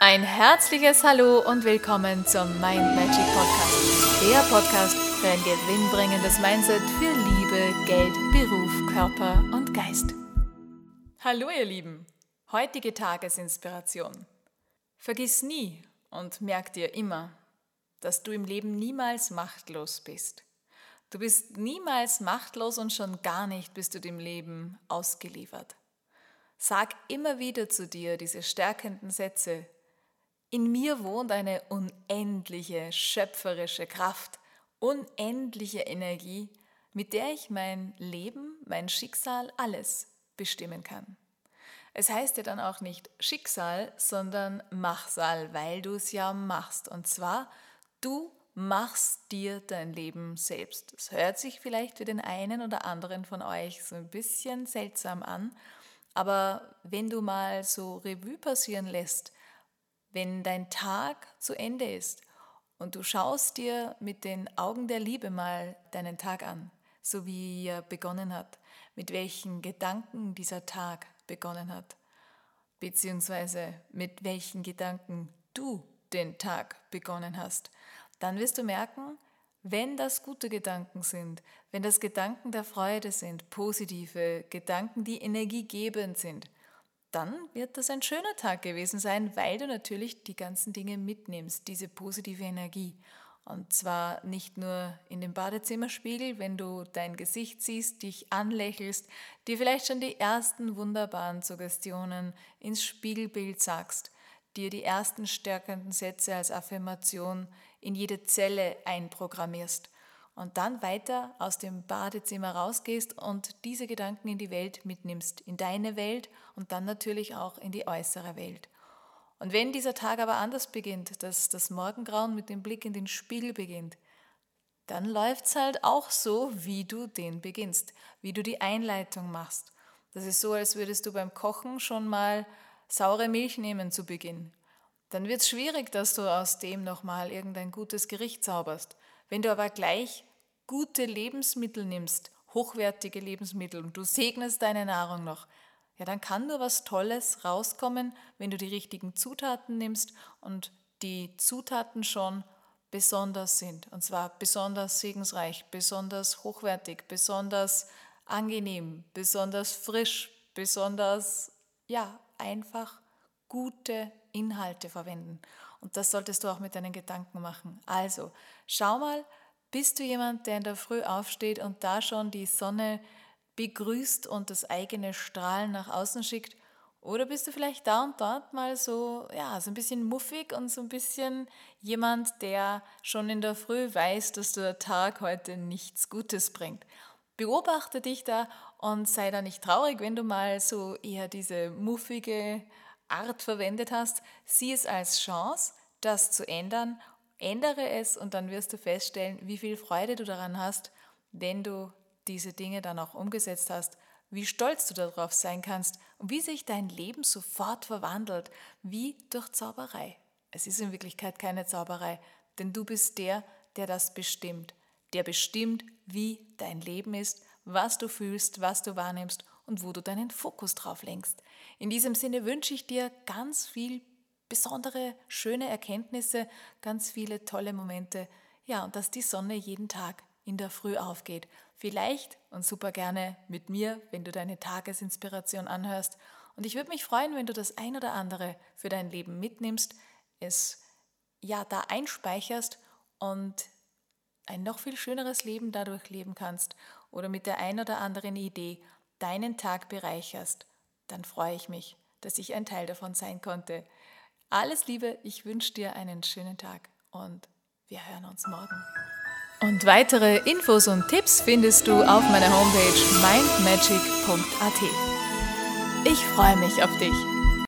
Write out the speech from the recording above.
Ein herzliches Hallo und willkommen zum Mind Magic Podcast. Der Podcast für ein gewinnbringendes Mindset für Liebe, Geld, Beruf, Körper und Geist. Hallo ihr Lieben, heutige Tagesinspiration. Vergiss nie und merk dir immer, dass du im Leben niemals machtlos bist. Du bist niemals machtlos und schon gar nicht bist du dem Leben ausgeliefert. Sag immer wieder zu dir diese stärkenden Sätze, in mir wohnt eine unendliche schöpferische Kraft, unendliche Energie, mit der ich mein Leben, mein Schicksal, alles bestimmen kann. Es heißt ja dann auch nicht Schicksal, sondern Machsal, weil du es ja machst. Und zwar, du machst dir dein Leben selbst. Das hört sich vielleicht für den einen oder anderen von euch so ein bisschen seltsam an, aber wenn du mal so Revue passieren lässt, wenn dein Tag zu Ende ist und du schaust dir mit den Augen der Liebe mal deinen Tag an, so wie er begonnen hat, mit welchen Gedanken dieser Tag begonnen hat, beziehungsweise mit welchen Gedanken du den Tag begonnen hast, dann wirst du merken, wenn das gute Gedanken sind, wenn das Gedanken der Freude sind, positive Gedanken, die energiegebend sind, dann wird das ein schöner Tag gewesen sein, weil du natürlich die ganzen Dinge mitnimmst, diese positive Energie. Und zwar nicht nur in dem Badezimmerspiegel, wenn du dein Gesicht siehst, dich anlächelst, dir vielleicht schon die ersten wunderbaren Suggestionen ins Spiegelbild sagst, dir die ersten stärkenden Sätze als Affirmation in jede Zelle einprogrammierst und dann weiter aus dem Badezimmer rausgehst und diese Gedanken in die Welt mitnimmst, in deine Welt und dann natürlich auch in die äußere Welt. Und wenn dieser Tag aber anders beginnt, dass das Morgengrauen mit dem Blick in den Spiegel beginnt, dann läuft es halt auch so, wie du den beginnst, wie du die Einleitung machst. Das ist so, als würdest du beim Kochen schon mal saure Milch nehmen zu Beginn. Dann wird es schwierig, dass du aus dem nochmal irgendein gutes Gericht zauberst. Wenn du aber gleich gute Lebensmittel nimmst, hochwertige Lebensmittel und du segnest deine Nahrung noch, ja, dann kann nur was Tolles rauskommen, wenn du die richtigen Zutaten nimmst und die Zutaten schon besonders sind. Und zwar besonders segensreich, besonders hochwertig, besonders angenehm, besonders frisch, besonders, ja, einfach gute Inhalte verwenden. Und das solltest du auch mit deinen Gedanken machen. Also, schau mal, bist du jemand, der in der Früh aufsteht und da schon die Sonne begrüßt und das eigene Strahlen nach außen schickt? Oder bist du vielleicht da und dort mal so, ja, so ein bisschen muffig und so ein bisschen jemand, der schon in der Früh weiß, dass der Tag heute nichts Gutes bringt? Beobachte dich da und sei da nicht traurig, wenn du mal so eher diese muffige Art verwendet hast. Sieh es als Chance, das zu ändern Ändere es und dann wirst du feststellen, wie viel Freude du daran hast, wenn du diese Dinge dann auch umgesetzt hast, wie stolz du darauf sein kannst und wie sich dein Leben sofort verwandelt, wie durch Zauberei. Es ist in Wirklichkeit keine Zauberei, denn du bist der, der das bestimmt, der bestimmt, wie dein Leben ist, was du fühlst, was du wahrnimmst und wo du deinen Fokus drauf lenkst. In diesem Sinne wünsche ich dir ganz viel besondere, schöne Erkenntnisse, ganz viele tolle Momente. Ja, und dass die Sonne jeden Tag in der Früh aufgeht. Vielleicht und super gerne mit mir, wenn du deine Tagesinspiration anhörst. Und ich würde mich freuen, wenn du das ein oder andere für dein Leben mitnimmst, es ja da einspeicherst und ein noch viel schöneres Leben dadurch leben kannst oder mit der ein oder anderen Idee deinen Tag bereicherst. Dann freue ich mich, dass ich ein Teil davon sein konnte. Alles Liebe, ich wünsche dir einen schönen Tag und wir hören uns morgen. Und weitere Infos und Tipps findest du auf meiner Homepage mindmagic.at. Ich freue mich auf dich.